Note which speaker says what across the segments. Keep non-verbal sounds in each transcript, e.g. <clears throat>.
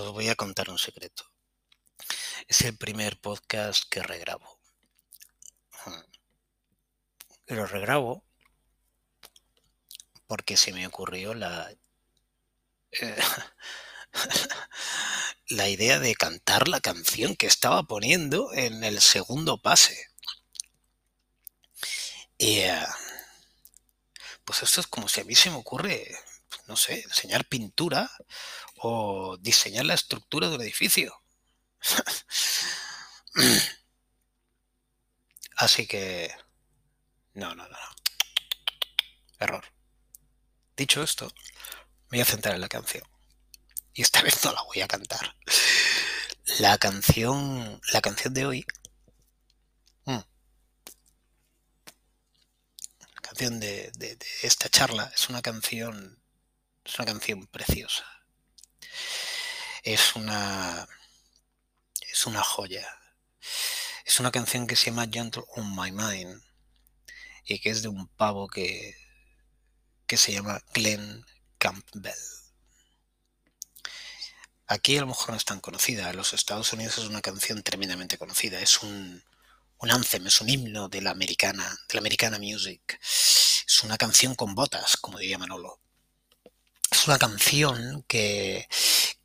Speaker 1: os voy a contar un secreto. Es el primer podcast que regrabo. Lo regrabo porque se me ocurrió la... eh, <laughs> la idea de cantar la canción que estaba poniendo en el segundo pase. Y, eh, pues esto es como si a mí se me ocurre, no sé, enseñar pintura o diseñar la estructura de un edificio. <clears throat> Así que... No, no, no. Error. Dicho esto, me voy a centrar en la canción. Y esta <laughs> vez no la voy a cantar. La canción, la canción de hoy, mm, la canción de- de esta charla es una canción, es una canción preciosa. Es una, es una joya. Es una canción que se llama Gentle on My Mind y que es de un pavo que, que se llama Glenn Campbell. Aquí a lo mejor no es tan conocida. En los Estados Unidos es una canción tremendamente conocida. Es un, un anthem, es un himno de la americana, de la americana music. Es una canción con botas, como diría Manolo. Es una canción que,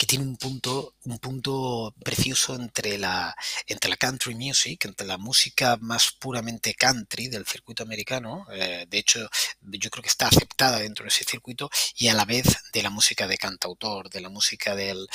Speaker 1: que tiene un punto, un punto precioso entre la, entre la country music, entre la música más puramente country del circuito americano. eh, de hecho, yo creo que está aceptada dentro de ese circuito y a la vez de la música de cantautor, de la música del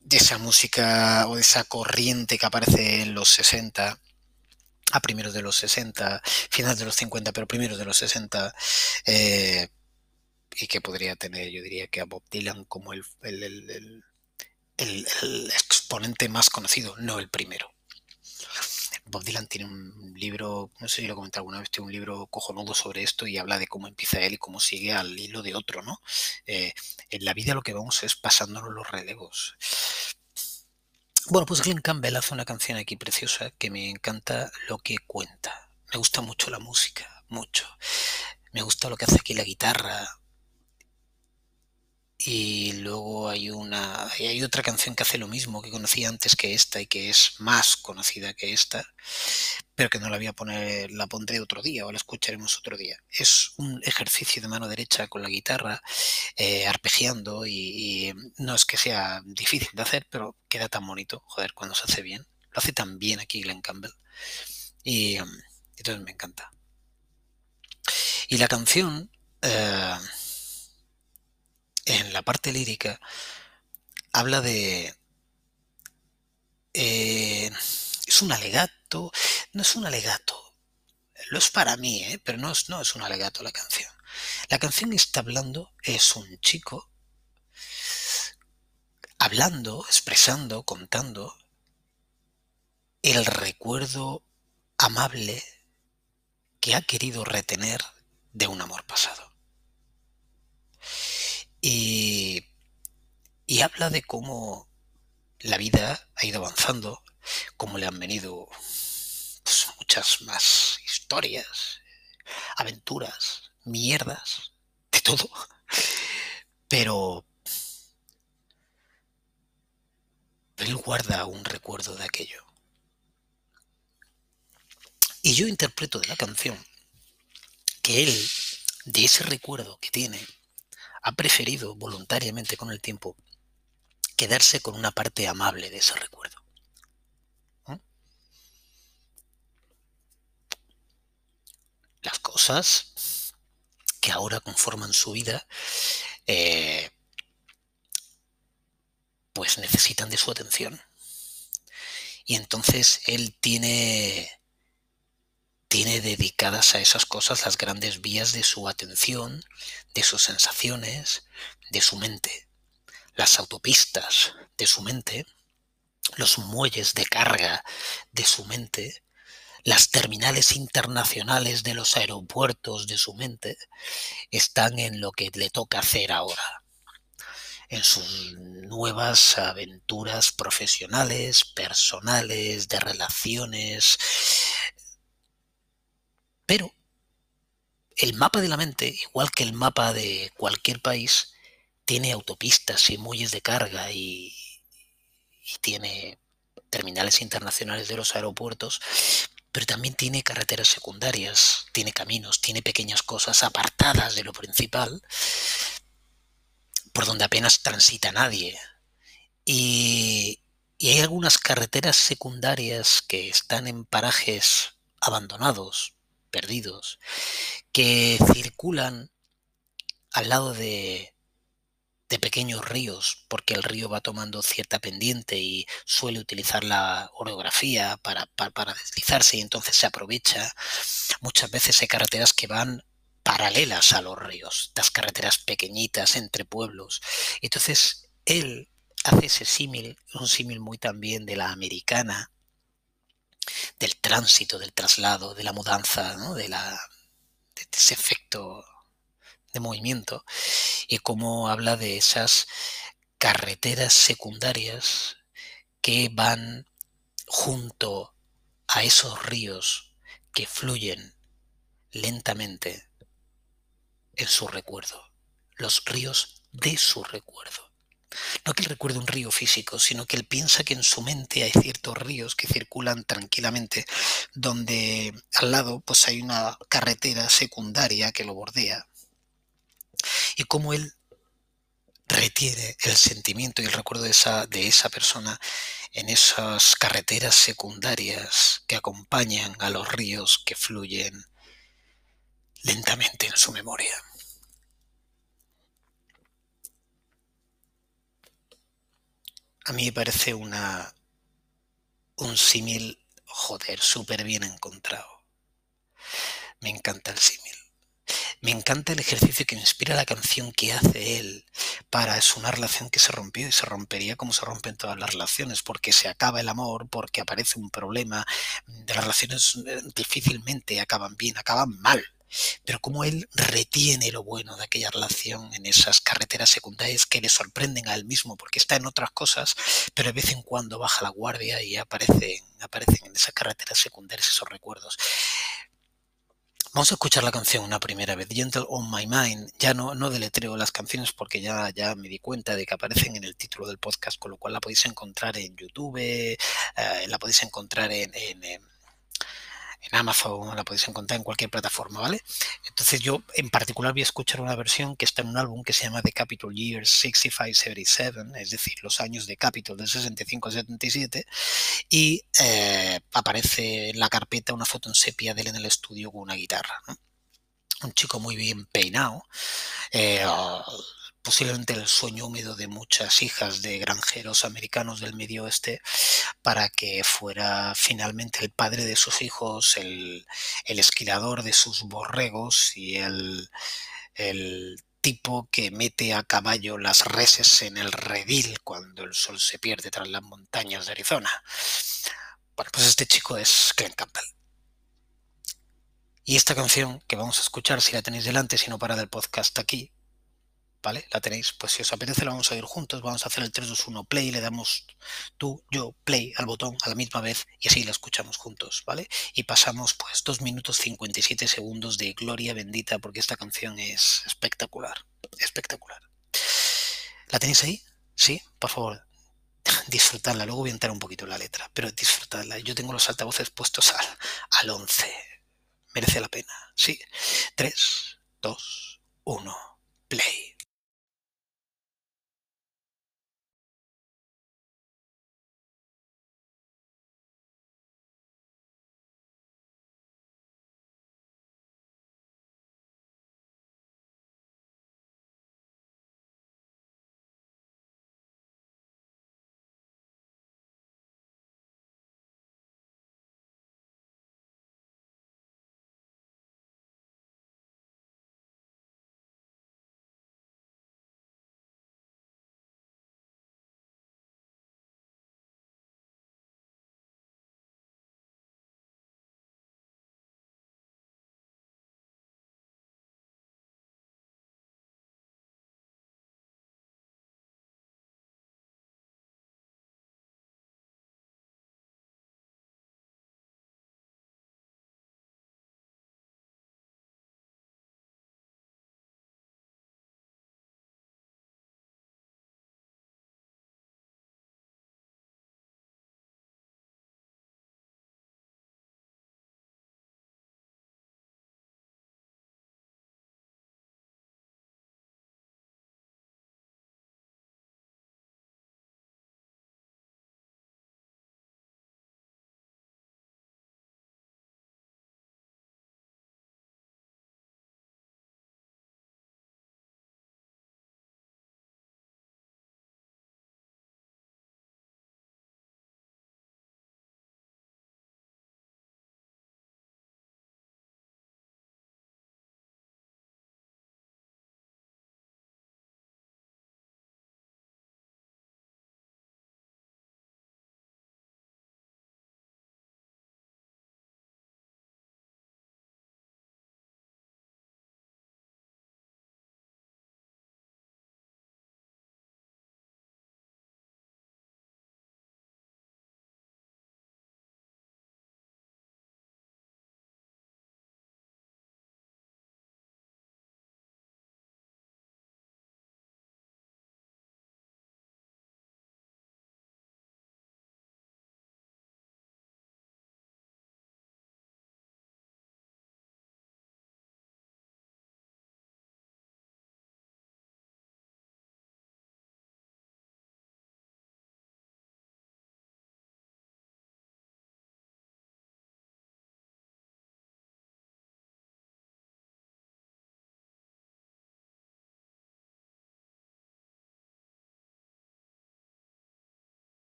Speaker 1: de esa música o de esa corriente que aparece en los 60 a primeros de los 60, finales de los 50, pero primeros de los 60, eh, y que podría tener, yo diría que a Bob Dylan como el, el- el- exponente más conocido, no el primero. Bob Dylan tiene un libro, no sé si lo he comentado alguna vez, tiene un libro cojonudo sobre esto y habla de cómo empieza él y cómo sigue al hilo de otro, ¿no? Eh, en la vida lo que vamos es pasándonos los relevos. Bueno, pues Glenn Campbell hace una canción aquí preciosa que me encanta lo que cuenta. Me gusta mucho la música, mucho. Me gusta lo que hace aquí la guitarra. Y luego hay una hay otra canción que hace lo mismo que conocía antes que esta y que es más conocida que esta, pero que no la voy a poner, la pondré otro día o la escucharemos otro día. Es un ejercicio de mano derecha con la guitarra, eh, arpegiando y, no es que sea difícil de hacer, pero queda tan bonito, joder, cuando se hace bien. Lo hace tan bien aquí Glenn Campbell. Y entonces me encanta. Y la canción, eh, en la parte lírica, habla de... eh, es un alegato, no es un alegato, lo es para mí, ¿eh? pero no es, no es un alegato la canción. La canción está hablando es un chico hablando, expresando, contando el recuerdo amable que ha querido retener de un amor pasado. Y, habla de cómo la vida ha ido avanzando, cómo le han venido pues, muchas más historias, aventuras, mierdas, de todo. <laughs> Pero él guarda un recuerdo de aquello. Y yo interpreto de la canción que él, de ese recuerdo que tiene, ha preferido voluntariamente con el tiempo quedarse con una parte amable de ese recuerdo. Las cosas que ahora conforman su vida, eh, pues necesitan de su atención. Y entonces él tiene tiene dedicadas a esas cosas las grandes vías de su atención, de sus sensaciones, de su mente, las autopistas de su mente, los muelles de carga de su mente, las terminales internacionales de los aeropuertos de su mente, están en lo que le toca hacer ahora, en sus nuevas aventuras profesionales, personales, de relaciones, pero el mapa de la mente, igual que el mapa de cualquier país, tiene autopistas y muelles de carga y, tiene terminales internacionales de los aeropuertos, pero también tiene carreteras secundarias, tiene caminos, tiene pequeñas cosas apartadas de lo principal, por donde apenas transita nadie. Y hay algunas carreteras secundarias que están en parajes abandonados, perdidos, que circulan al lado de, pequeños ríos, porque el río va tomando cierta pendiente y suele utilizar la orografía para, para, deslizarse y entonces se aprovecha. Muchas veces hay carreteras que van paralelas a los ríos, las carreteras pequeñitas entre pueblos. Entonces él hace ese símil, un símil muy también de la americana, del tránsito, del traslado, de la mudanza, de, la, de ese efecto de movimiento y cómo habla de esas carreteras secundarias que van junto a esos ríos que fluyen lentamente en su recuerdo, los ríos de su recuerdo. No que él recuerde un río físico, sino que él piensa que en su mente hay ciertos ríos que circulan tranquilamente, donde al lado pues hay una carretera secundaria que lo bordea y cómo él retiene el sentimiento y el recuerdo de esa, de esa persona en esas carreteras secundarias que acompañan a los ríos que fluyen lentamente en su memoria. A mí me parece una un símil, joder, súper bien encontrado. Me encanta el símil. Me encanta el ejercicio que inspira la canción que hace él para es una relación que se rompió y se rompería como se rompen todas las relaciones, porque se acaba el amor, porque aparece un problema. De las relaciones eh, difícilmente acaban bien, acaban mal. Pero como él retiene lo bueno de aquella relación en esas carreteras secundarias que le sorprenden a él mismo, porque está en otras cosas, pero de vez en cuando baja la guardia y aparecen, aparecen en esas carreteras secundarias esos recuerdos. Vamos a escuchar la canción una primera vez, Gentle on My Mind. Ya no, no deletreo las canciones porque ya, ya me di cuenta de que aparecen en el título del podcast, con lo cual la podéis encontrar en YouTube, eh, la podéis encontrar en, Amazon, la podéis encontrar en cualquier plataforma, ¿vale? Entonces yo en particular voy a escuchar una versión que está en un álbum que se llama The Capitol Years 65-77, es decir, los años de Capitol del 65 al 77, y eh, aparece en la carpeta una foto en sepia de él en el estudio con una guitarra, Un chico muy bien peinado, eh, posiblemente el sueño húmedo de muchas hijas de granjeros americanos del medio oeste, para que fuera finalmente el padre de sus hijos, el, esquilador de sus borregos y el, el tipo que mete a caballo las reses en el redil cuando el sol se pierde tras las montañas de Arizona. Bueno, pues este chico es Glenn Campbell. Y esta canción que vamos a escuchar, si la tenéis delante, si no para del podcast aquí, ¿vale? La tenéis, pues si os apetece la vamos a ir juntos, vamos a hacer el 3, 2, 1 play, le damos tú, yo, play al botón a la misma vez y así la escuchamos juntos, ¿vale? Y pasamos pues 2 minutos 57 segundos de gloria bendita porque esta canción es espectacular, espectacular. ¿La tenéis ahí? Sí, por favor, <laughs> disfrutadla, luego voy a entrar un poquito en la letra, pero disfrutadla. Yo tengo los altavoces puestos al, al 11. Merece la pena. Sí. 3, 2, 1, play.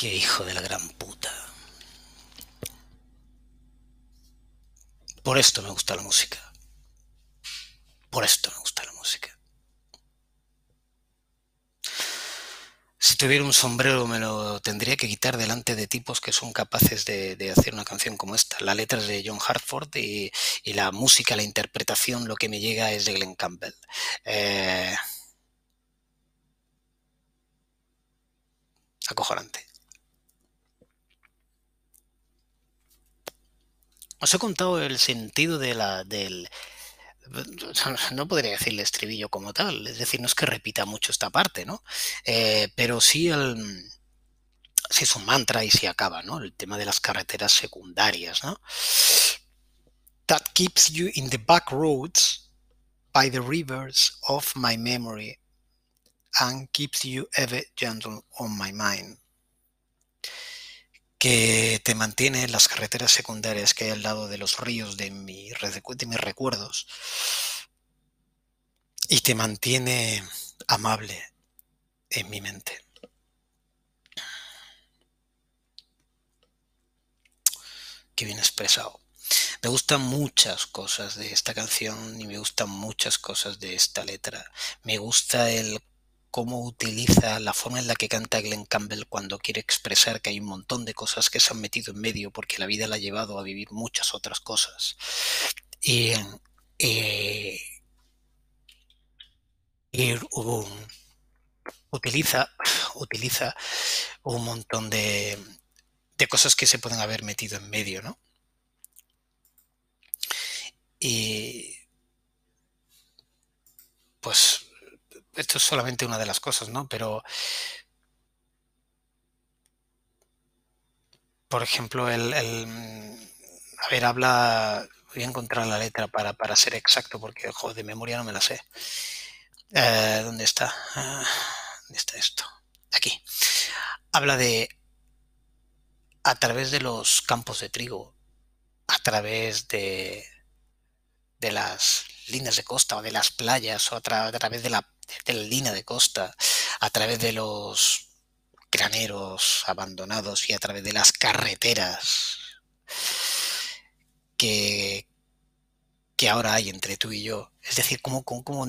Speaker 1: Qué hijo de la gran puta. Por esto me gusta la música. Por esto me gusta la música. Si tuviera un sombrero me lo tendría que quitar delante de tipos que son capaces de, hacer una canción como esta. La letra es de John Hartford y, la música, la interpretación, lo que me llega es de Glenn Campbell. Eh, acojonante. Os he contado el sentido de la, del... <laughs> No podría decirle estribillo como tal, es decir, no es que repita mucho esta parte, ¿no? Eh, pero sí el... Sí es un mantra y sí acaba, ¿no? El tema de las carreteras secundarias, ¿no? That keeps you in the back roads by the rivers of my memory and keeps you ever gentle on my mind que te mantiene en las carreteras secundarias que hay al lado de los ríos de, mi, de mis recuerdos y te mantiene amable en mi mente. Qué bien expresado. Me gustan muchas cosas de esta canción y me gustan muchas cosas de esta letra. Me gusta el cómo utiliza la forma en la que canta Glenn Campbell cuando quiere expresar que hay un montón de cosas que se han metido en medio porque la vida la ha llevado a vivir muchas otras cosas. Y, eh, utiliza, utiliza un montón de, de cosas que se pueden haber metido en medio, ¿no? Y pues esto es solamente una de las cosas, ¿no? Pero, por ejemplo, el, a ver, habla, voy a encontrar la letra para, para ser exacto, porque, joder, de memoria no me la sé. Eh, ¿Dónde está? Ah, ¿Dónde está esto? Aquí. Habla de a través de los campos de trigo, a través de, de las líneas de costa o de las playas o a través de la de la línea de costa, a través de los graneros abandonados y a través de las carreteras que, que ahora hay entre tú y yo. Es decir, cómo, cómo, cómo,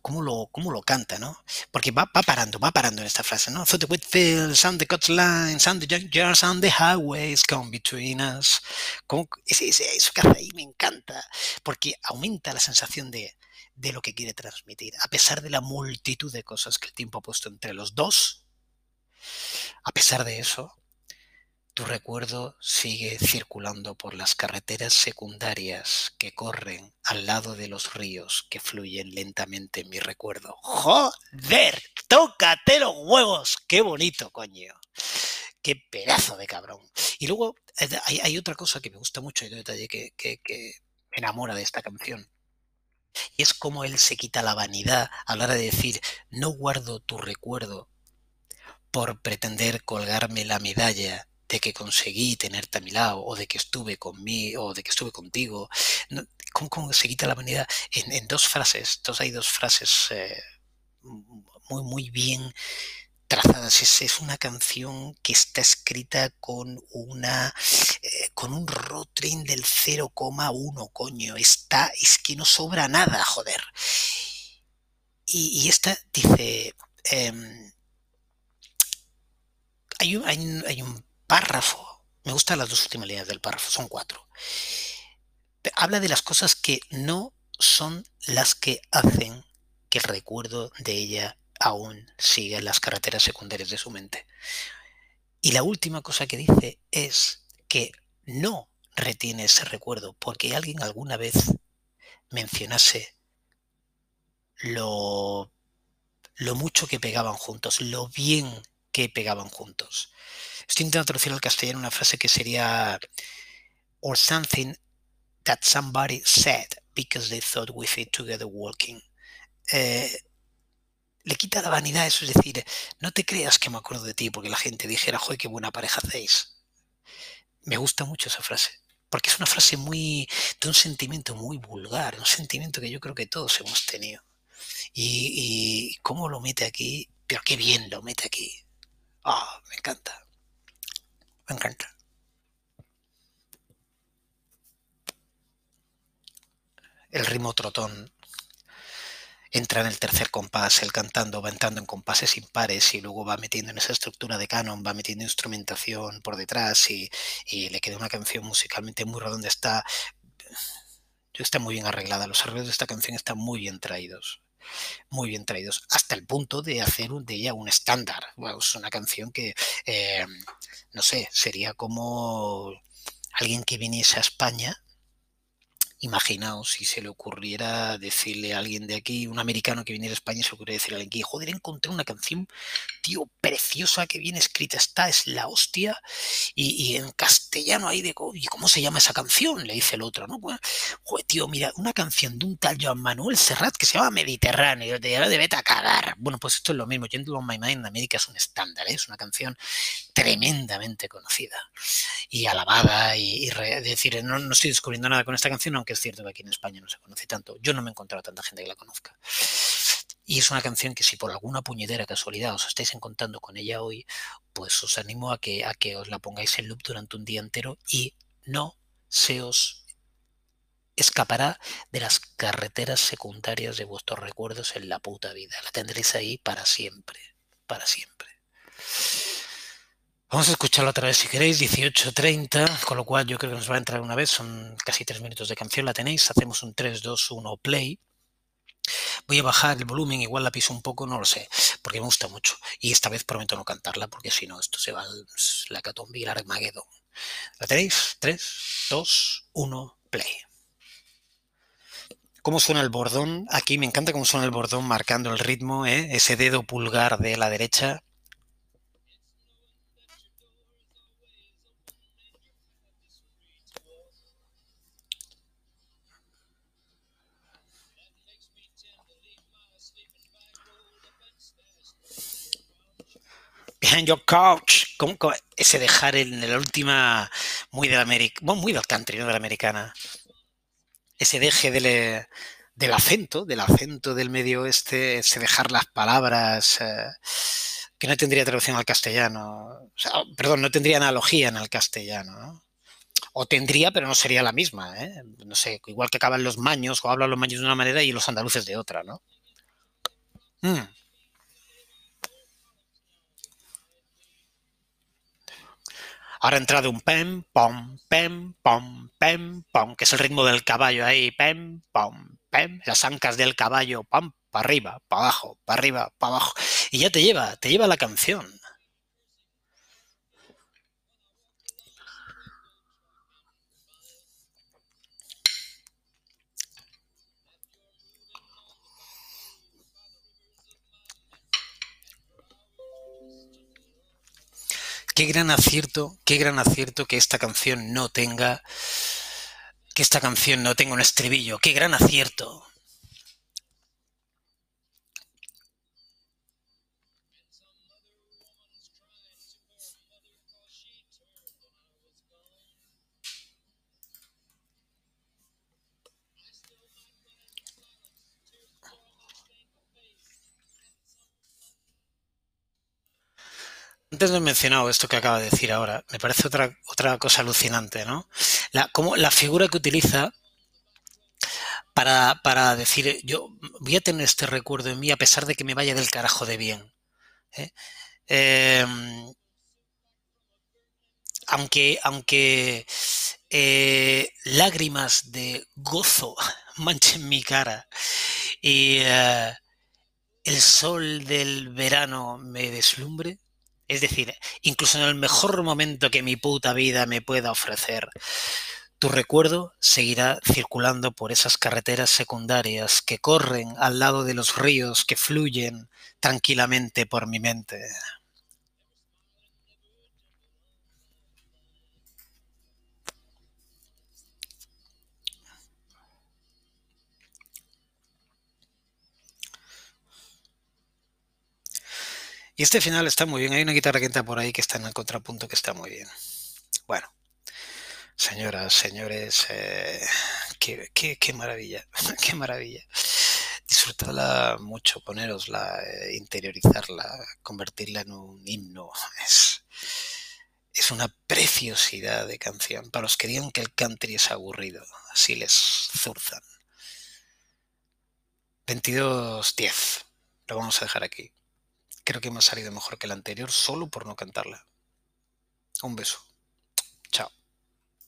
Speaker 1: cómo, lo, cómo lo canta, ¿no? Porque va, va parando, va parando en esta frase, ¿no? For the fields and the cut lines and the junkyards and the highways come between us. eso que hace ahí me encanta, porque aumenta la sensación de, de lo que quiere transmitir. A pesar de la multitud de cosas que el tiempo ha puesto entre los dos, a pesar de eso, tu recuerdo sigue circulando por las carreteras secundarias que corren al lado de los ríos que fluyen lentamente en mi recuerdo. ¡Joder! ¡Tócate los huevos! ¡Qué bonito, coño! ¡Qué pedazo de cabrón! Y luego eh, hay, otra cosa que me gusta mucho y detalle que, que me enamora de esta canción y es como él se quita la vanidad a la hora de decir, no guardo tu recuerdo por pretender colgarme la medalla de que conseguí tenerte a mi lado o de que estuve conmigo o de que estuve contigo. ¿Cómo, se quita la vanidad? En, dos frases, hay dos frases eh, muy, muy bien trazadas. Es, una canción que está escrita con una eh, con un rotring del 0,1, coño. Está, es que no sobra nada, joder. Y, esta dice. Em, hay, un, hay, un, párrafo. Me gustan las dos últimas líneas del párrafo, son cuatro. Habla de las cosas que no son las que hacen que el recuerdo de ella aún sigue las carreteras secundarias de su mente. Y la última cosa que dice es que no retiene ese recuerdo porque alguien alguna vez mencionase lo, mucho que pegaban juntos, lo bien que pegaban juntos. Estoy intentando traducir al castellano una frase que sería or something that somebody said because they thought we fit together walking. Eh, le quita la vanidad eso, es decir, no te creas que me acuerdo de ti porque la gente dijera, joder, qué buena pareja hacéis. Me gusta mucho esa frase, porque es una frase muy, de un sentimiento muy vulgar, un sentimiento que yo creo que todos hemos tenido. Y, cómo lo mete aquí, pero qué bien lo mete aquí. Ah, me encanta. Me encanta. El ritmo trotón entra en el tercer compás, el cantando va entrando en compases impares y luego va metiendo en esa estructura de canon, va metiendo instrumentación por detrás y, le queda una canción musicalmente muy redonda. Está, está muy bien arreglada, los arreglos de esta canción están muy bien traídos muy bien traídos, hasta el punto de hacer de ella un estándar. es una canción que, eh, no sé, sería como alguien que viniese a España Imaginaos si se le ocurriera decirle a alguien de aquí, un americano que viniera a España, se le ocurriera decirle a alguien aquí, joder, encontré una canción, tío, preciosa, que bien escrita está, es la hostia, y, en castellano ahí de, ¿y cómo se llama esa canción? Le dice el otro, ¿no? joder, tío, mira, una canción de un tal Joan Manuel Serrat que se llama Mediterráneo, te de vete a cagar. Bueno, pues esto es lo mismo, Gentle on My Mind América es un estándar, ¿eh? es una canción tremendamente conocida y alabada, y, decir, no, no estoy descubriendo nada con esta canción, aunque es cierto que aquí en España no se conoce tanto. Yo no me he encontrado tanta gente que la conozca. Y es una canción que si por alguna puñetera casualidad os estáis encontrando con ella hoy, pues os animo a que, a que os la pongáis en loop durante un día entero y no se os escapará de las carreteras secundarias de vuestros recuerdos en la puta vida. La tendréis ahí para siempre, para siempre. Vamos a escucharlo otra vez si queréis, 18.30, con lo cual yo creo que nos va a entrar una vez, son casi tres minutos de canción, la tenéis, hacemos un 3, 2, 1, play. Voy a bajar el volumen, igual la piso un poco, no lo sé, porque me gusta mucho. Y esta vez prometo no cantarla, porque si no, esto se va a la catombe y el Armageddon. ¿La tenéis? 3, 2, 1, play. ¿Cómo suena el bordón? Aquí me encanta cómo suena el bordón marcando el ritmo, ¿eh? ese dedo pulgar de la derecha behind your couch, ese dejar en la última, muy del muy del country, no de la americana, ese deje del, del, acento, del acento del medio oeste, ese dejar las palabras, eh, que no tendría traducción al castellano, perdón, no tendría analogía en el castellano, O tendría, pero no sería la misma, ¿eh? No sé, igual que acaban los maños, o hablan los maños de una manera y los andaluces de otra, ¿no? Mm. Ahora ha entrado un pem, pom, pem, pom, pem, pom, que es el ritmo del caballo ahí, pem, pom, pem, las ancas del caballo, pam, para arriba, para abajo, para arriba, para abajo. Y ya te lleva, te lleva la canción. Qué gran acierto, qué gran acierto que esta canción no tenga, que esta canción no tenga un estribillo, qué gran acierto. Antes no he mencionado esto que acaba de decir ahora. Me parece otra, otra cosa alucinante, ¿no? La, como la figura que utiliza para, para, decir, yo voy a tener este recuerdo en mí a pesar de que me vaya del carajo de bien. ¿eh? Em, aunque, aunque eh, lágrimas de gozo <laughs> manchen mi cara y eh, el sol del verano me deslumbre, es decir, incluso en el mejor momento que mi puta vida me pueda ofrecer, tu recuerdo seguirá circulando por esas carreteras secundarias que corren al lado de los ríos que fluyen tranquilamente por mi mente. Y este final está muy bien. Hay una guitarra que entra por ahí que está en el contrapunto que está muy bien. Bueno, señoras, señores, eh, qué, maravilla, qué maravilla. <laughs> Disfrutadla mucho, ponerosla, eh, interiorizarla, convertirla en un himno. Es Es una preciosidad de canción. Para los que digan que el country es aburrido, así les zurzan. 22-10. Lo vamos a dejar aquí. Creo que me ha salido mejor que el anterior solo por no cantarla. Un beso.